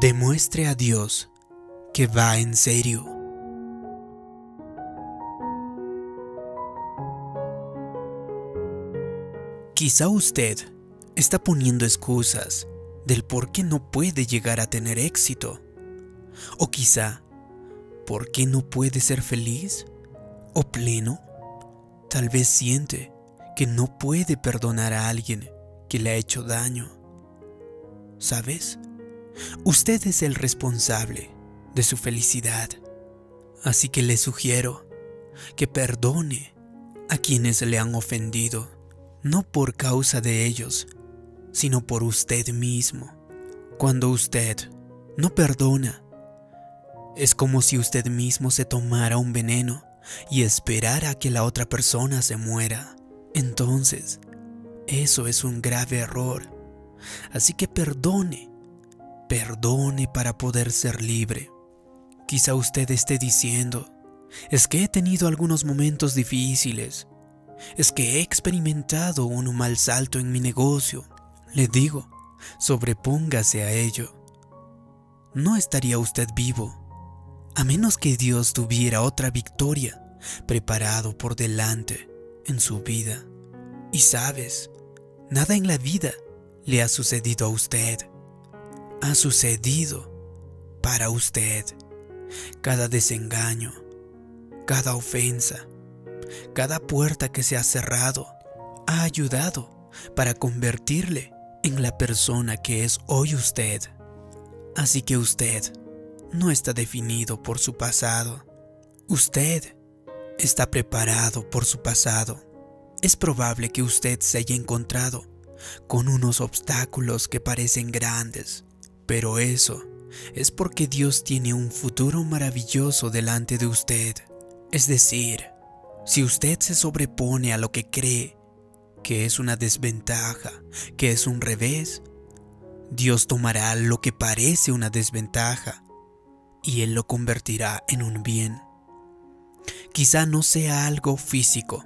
Demuestre a Dios que va en serio. Quizá usted está poniendo excusas del por qué no puede llegar a tener éxito. O quizá, ¿por qué no puede ser feliz o pleno? Tal vez siente que no puede perdonar a alguien que le ha hecho daño. ¿Sabes? Usted es el responsable de su felicidad. Así que le sugiero que perdone a quienes le han ofendido, no por causa de ellos, sino por usted mismo. Cuando usted no perdona, es como si usted mismo se tomara un veneno y esperara que la otra persona se muera. Entonces, eso es un grave error. Así que perdone, perdone para poder ser libre. Quizá usted esté diciendo, es que he tenido algunos momentos difíciles, es que he experimentado un mal salto en mi negocio. Le digo, sobrepóngase a ello. No estaría usted vivo, a menos que Dios tuviera otra victoria preparado por delante en su vida. Y sabes, nada en la vida le ha sucedido a usted. Ha sucedido para usted. Cada desengaño, cada ofensa, cada puerta que se ha cerrado ha ayudado para convertirle en la persona que es hoy usted. Así que usted no está definido por su pasado. Usted está preparado por su pasado. Es probable que usted se haya encontrado con unos obstáculos que parecen grandes, pero eso es porque Dios tiene un futuro maravilloso delante de usted. Es decir, si usted se sobrepone a lo que cree que es una desventaja, que es un revés, Dios tomará lo que parece una desventaja y Él lo convertirá en un bien. Quizá no sea algo físico,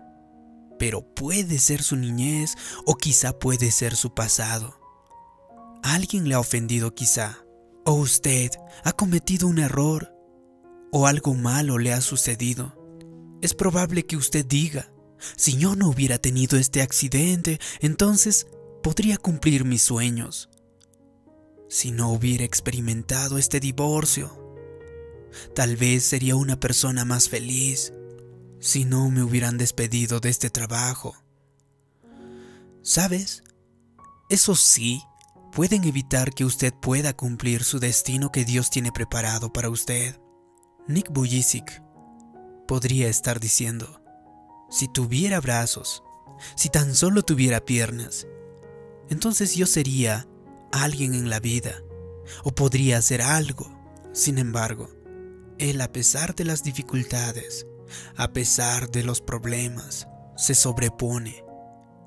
pero puede ser su niñez o quizá puede ser su pasado. Alguien le ha ofendido quizá, o usted ha cometido un error, o algo malo le ha sucedido. Es probable que usted diga, si yo no hubiera tenido este accidente, entonces podría cumplir mis sueños. Si no hubiera experimentado este divorcio, tal vez sería una persona más feliz si no me hubieran despedido de este trabajo. ¿Sabes? Eso sí, pueden evitar que usted pueda cumplir su destino que Dios tiene preparado para usted. Nick Bujicic podría estar diciendo, si tuviera brazos, si tan solo tuviera piernas, entonces yo sería alguien en la vida, o podría hacer algo. Sin embargo, él a pesar de las dificultades, a pesar de los problemas, se sobrepone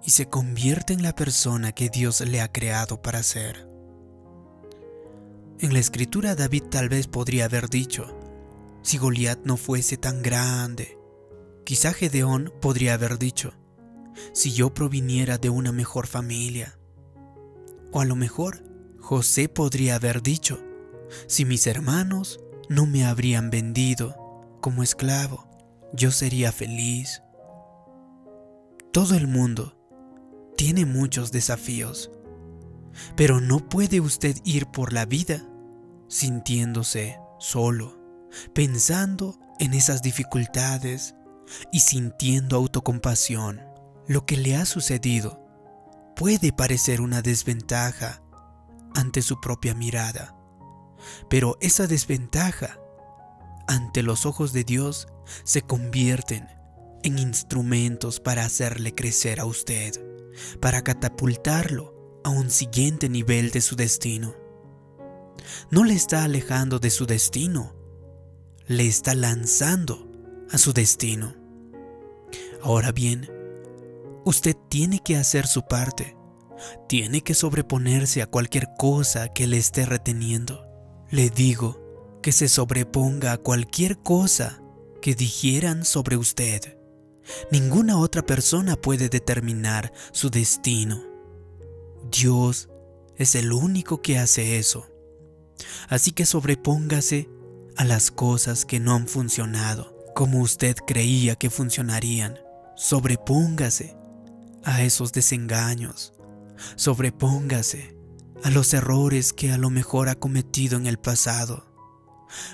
y se convierte en la persona que Dios le ha creado para ser. En la escritura David tal vez podría haber dicho, si Goliat no fuese tan grande, quizá Gedeón podría haber dicho, si yo proviniera de una mejor familia. O a lo mejor José podría haber dicho, si mis hermanos no me habrían vendido como esclavo, yo sería feliz. Todo el mundo tiene muchos desafíos, pero no puede usted ir por la vida sintiéndose solo, pensando en esas dificultades y sintiendo autocompasión. Lo que le ha sucedido puede parecer una desventaja ante su propia mirada, pero esa desventaja ante los ojos de Dios se convierten en instrumentos para hacerle crecer a usted, para catapultarlo a un siguiente nivel de su destino. No le está alejando de su destino, le está lanzando a su destino. Ahora bien, usted tiene que hacer su parte, tiene que sobreponerse a cualquier cosa que le esté reteniendo. Le digo que se sobreponga a cualquier cosa que dijeran sobre usted. Ninguna otra persona puede determinar su destino. Dios es el único que hace eso. Así que sobrepóngase a las cosas que no han funcionado como usted creía que funcionarían. Sobrepóngase a esos desengaños. Sobrepóngase a los errores que a lo mejor ha cometido en el pasado.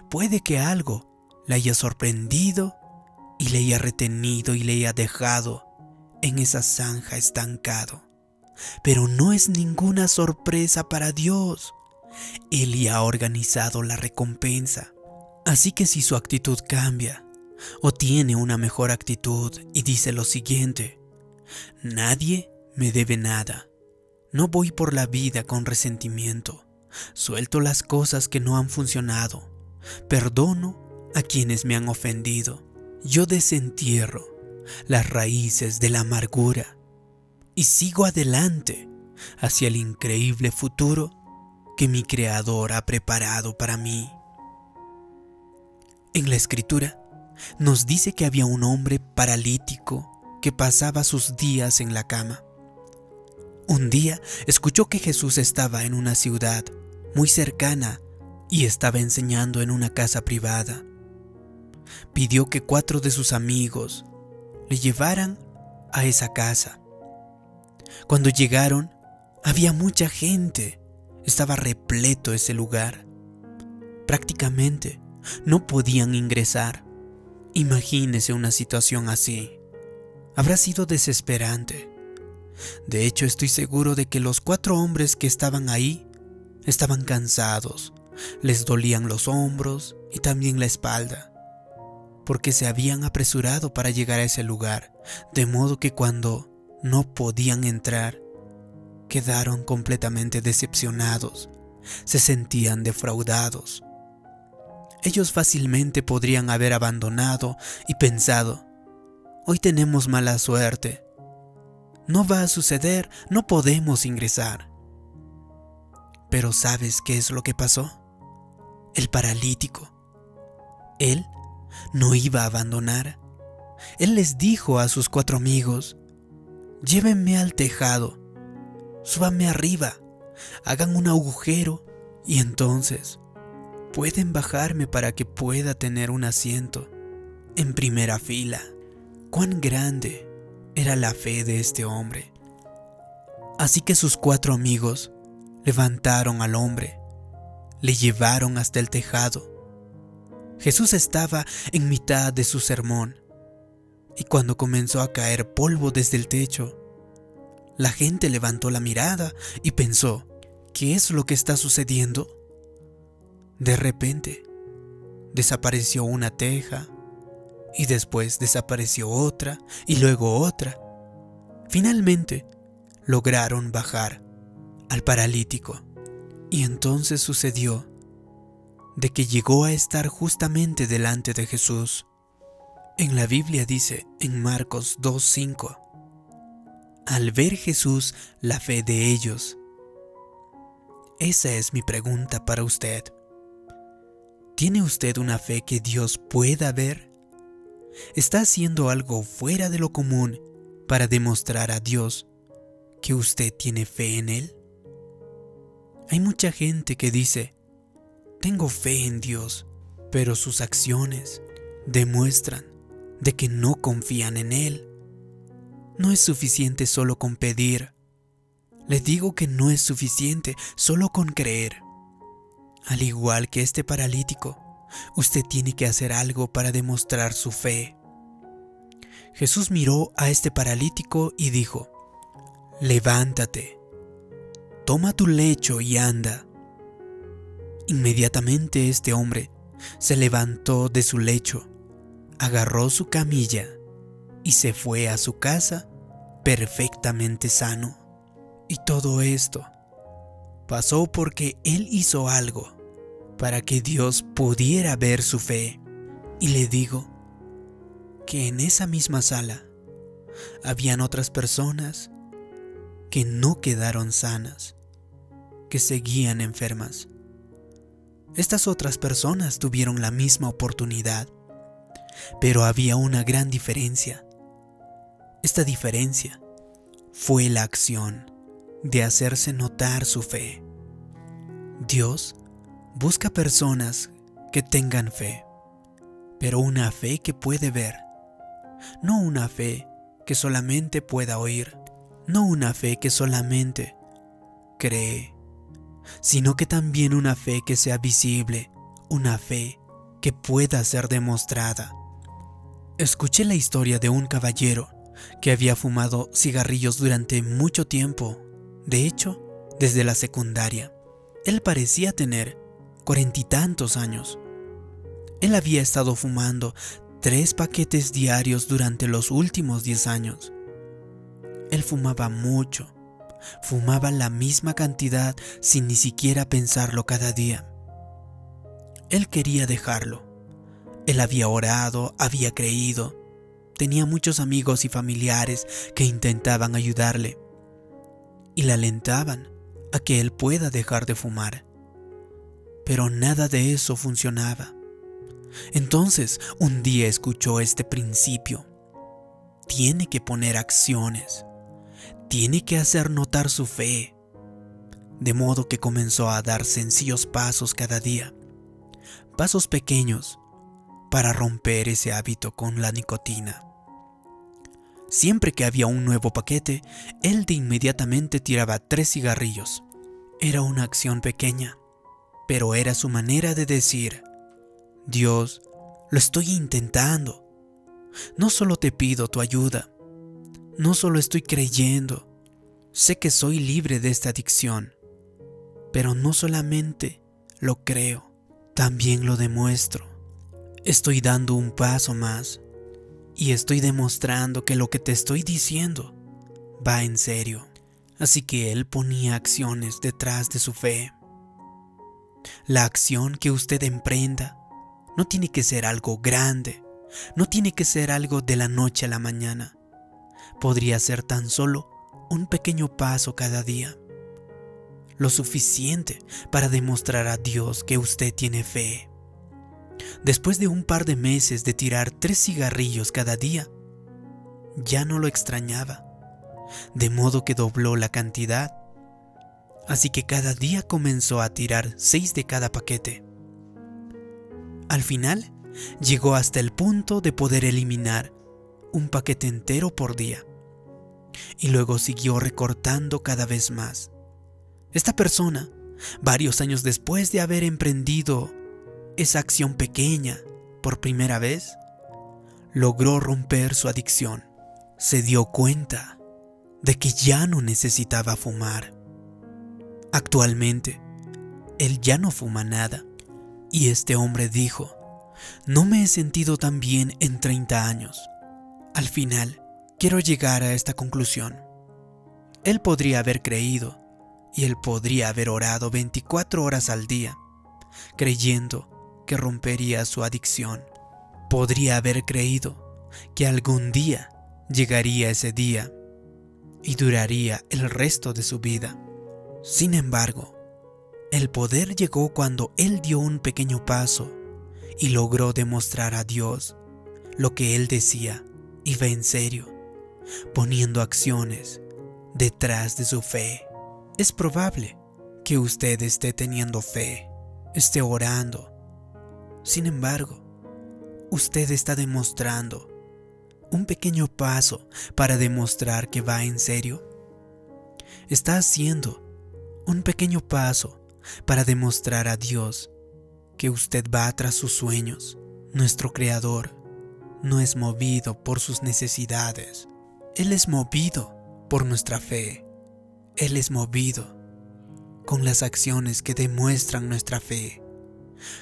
Puede que algo le haya sorprendido y le haya retenido y le haya dejado en esa zanja estancado. Pero no es ninguna sorpresa para Dios. Él ya ha organizado la recompensa. Así que si su actitud cambia o tiene una mejor actitud y dice lo siguiente, nadie me debe nada. No voy por la vida con resentimiento. Suelto las cosas que no han funcionado. Perdono a quienes me han ofendido. Yo desentierro las raíces de la amargura y sigo adelante hacia el increíble futuro que mi Creador ha preparado para mí. En la escritura nos dice que había un hombre paralítico que pasaba sus días en la cama. Un día escuchó que Jesús estaba en una ciudad muy cercana y estaba enseñando en una casa privada. Pidió que cuatro de sus amigos le llevaran a esa casa. Cuando llegaron, había mucha gente. Estaba repleto ese lugar. Prácticamente no podían ingresar. Imagínese una situación así. Habrá sido desesperante. De hecho, estoy seguro de que los cuatro hombres que estaban ahí estaban cansados, les dolían los hombros y también la espalda, porque se habían apresurado para llegar a ese lugar, de modo que cuando no podían entrar, quedaron completamente decepcionados, se sentían defraudados. Ellos fácilmente podrían haber abandonado y pensado, hoy tenemos mala suerte, no va a suceder, no podemos ingresar. Pero ¿sabes qué es lo que pasó? El paralítico. Él no iba a abandonar. Él les dijo a sus cuatro amigos, llévenme al tejado, súbanme arriba, hagan un agujero y entonces pueden bajarme para que pueda tener un asiento en primera fila. Cuán grande era la fe de este hombre. Así que sus cuatro amigos levantaron al hombre, le llevaron hasta el tejado. Jesús estaba en mitad de su sermón y cuando comenzó a caer polvo desde el techo, la gente levantó la mirada y pensó, ¿qué es lo que está sucediendo? De repente, desapareció una teja, y después desapareció otra y luego otra. Finalmente, lograron bajar al paralítico. Y entonces sucedió de que llegó a estar justamente delante de Jesús. En la Biblia dice en Marcos 2.5, al ver Jesús la fe de ellos. Esa es mi pregunta para usted. ¿Tiene usted una fe que Dios pueda ver? está haciendo algo fuera de lo común para demostrar a Dios que usted tiene fe en Él? Hay mucha gente que dice, tengo fe en Dios, pero sus acciones demuestran de que no confían en Él. No es suficiente solo con pedir. Les digo que no es suficiente solo con creer. Al igual que este paralítico, Usted tiene que hacer algo para demostrar su fe. Jesús miró a este paralítico y dijo, Levántate, toma tu lecho y anda. Inmediatamente este hombre se levantó de su lecho, agarró su camilla y se fue a su casa perfectamente sano. Y todo esto pasó porque él hizo algo para que Dios pudiera ver su fe. Y le digo que en esa misma sala habían otras personas que no quedaron sanas, que seguían enfermas. Estas otras personas tuvieron la misma oportunidad, pero había una gran diferencia. Esta diferencia fue la acción de hacerse notar su fe. Dios Busca personas que tengan fe, pero una fe que puede ver, no una fe que solamente pueda oír, no una fe que solamente cree, sino que también una fe que sea visible, una fe que pueda ser demostrada. Escuché la historia de un caballero que había fumado cigarrillos durante mucho tiempo, de hecho, desde la secundaria. Él parecía tener cuarenta y tantos años. Él había estado fumando tres paquetes diarios durante los últimos diez años. Él fumaba mucho, fumaba la misma cantidad sin ni siquiera pensarlo cada día. Él quería dejarlo. Él había orado, había creído, tenía muchos amigos y familiares que intentaban ayudarle y le alentaban a que él pueda dejar de fumar. Pero nada de eso funcionaba. Entonces un día escuchó este principio. Tiene que poner acciones. Tiene que hacer notar su fe. De modo que comenzó a dar sencillos pasos cada día. Pasos pequeños para romper ese hábito con la nicotina. Siempre que había un nuevo paquete, él de inmediatamente tiraba tres cigarrillos. Era una acción pequeña, pero era su manera de decir, Dios, lo estoy intentando. No solo te pido tu ayuda, no solo estoy creyendo, sé que soy libre de esta adicción, pero no solamente lo creo, también lo demuestro. Estoy dando un paso más y estoy demostrando que lo que te estoy diciendo va en serio. Así que él ponía acciones detrás de su fe. La acción que usted emprenda no tiene que ser algo grande, no tiene que ser algo de la noche a la mañana. Podría ser tan solo un pequeño paso cada día. Lo suficiente para demostrar a Dios que usted tiene fe. Después de un par de meses de tirar tres cigarrillos cada día, ya no lo extrañaba, de modo que dobló la cantidad. Así que cada día comenzó a tirar seis de cada paquete. Al final, llegó hasta el punto de poder eliminar un paquete entero por día. Y luego siguió recortando cada vez más. Esta persona, varios años después de haber emprendido esa acción pequeña por primera vez, logró romper su adicción. Se dio cuenta de que ya no necesitaba fumar. Actualmente, él ya no fuma nada. Y este hombre dijo, no me he sentido tan bien en 30 años. Al final, quiero llegar a esta conclusión. Él podría haber creído y él podría haber orado 24 horas al día, creyendo que rompería su adicción. Podría haber creído que algún día llegaría ese día y duraría el resto de su vida. Sin embargo, el poder llegó cuando él dio un pequeño paso y logró demostrar a Dios lo que él decía iba en serio, poniendo acciones detrás de su fe. Es probable que usted esté teniendo fe, esté orando, sin embargo, usted está demostrando un pequeño paso para demostrar que va en serio. Está haciendo un pequeño paso para demostrar a Dios que usted va tras sus sueños. Nuestro Creador no es movido por sus necesidades. Él es movido por nuestra fe. Él es movido con las acciones que demuestran nuestra fe.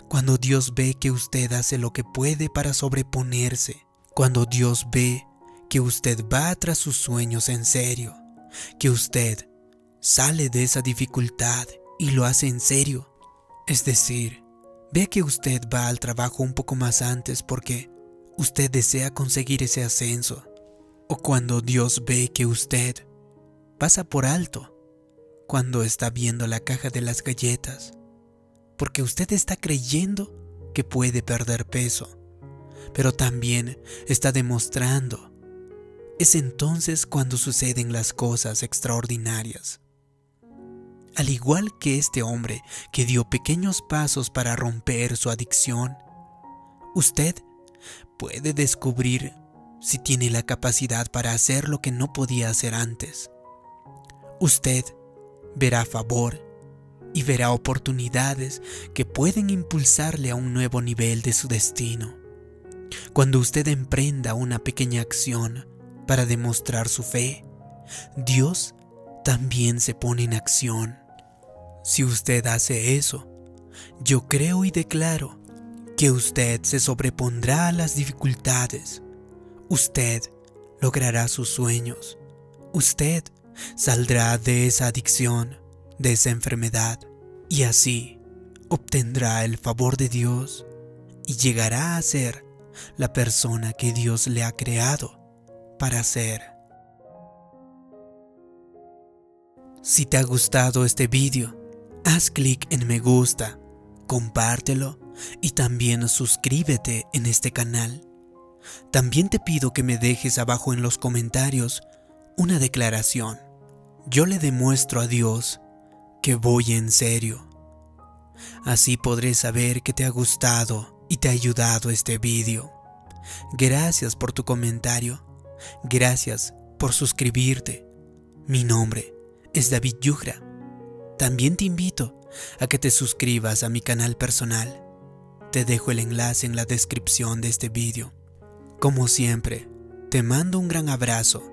Cuando Dios ve que usted hace lo que puede para sobreponerse, cuando Dios ve que usted va tras sus sueños en serio, que usted sale de esa dificultad y lo hace en serio, es decir, ve que usted va al trabajo un poco más antes porque usted desea conseguir ese ascenso, o cuando Dios ve que usted pasa por alto cuando está viendo la caja de las galletas, porque usted está creyendo que puede perder peso, pero también está demostrando. Es entonces cuando suceden las cosas extraordinarias. al igual que este hombre que dio pequeños pasos para romper su adicción, usted puede descubrir si tiene la capacidad para hacer lo que no podía hacer antes. Usted verá favor y verá oportunidades que pueden impulsarle a un nuevo nivel de su destino. Cuando usted emprenda una pequeña acción para demostrar su fe, Dios también se pone en acción. Si usted hace eso, yo creo y declaro que usted se sobrepondrá a las dificultades. Usted logrará sus sueños. Usted saldrá de esa adicción, de esa enfermedad, y así obtendrá el favor de Dios y llegará a ser la persona que Dios le ha creado para ser. Si te ha gustado este vídeo, haz clic en me gusta, compártelo y también suscríbete en este canal. También te pido que me dejes abajo en los comentarios una declaración. Yo le demuestro a Dios que voy en serio. Así podré saber que te ha gustado y te ha ayudado este vídeo. Gracias por tu comentario. Gracias por suscribirte. Mi nombre es David Yugra. También te invito a que te suscribas a mi canal personal. Te dejo el enlace en la descripción de este vídeo. Como siempre, te mando un gran abrazo.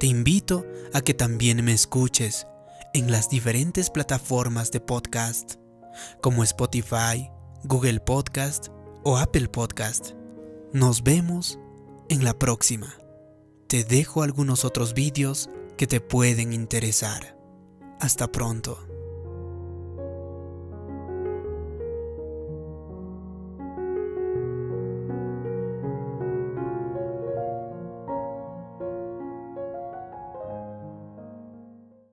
Te invito a que también me escuches en las diferentes plataformas de podcast, como Spotify, Google Podcast o Apple Podcast. Nos vemos en la próxima. Te dejo algunos otros vídeos que te pueden interesar. Hasta pronto.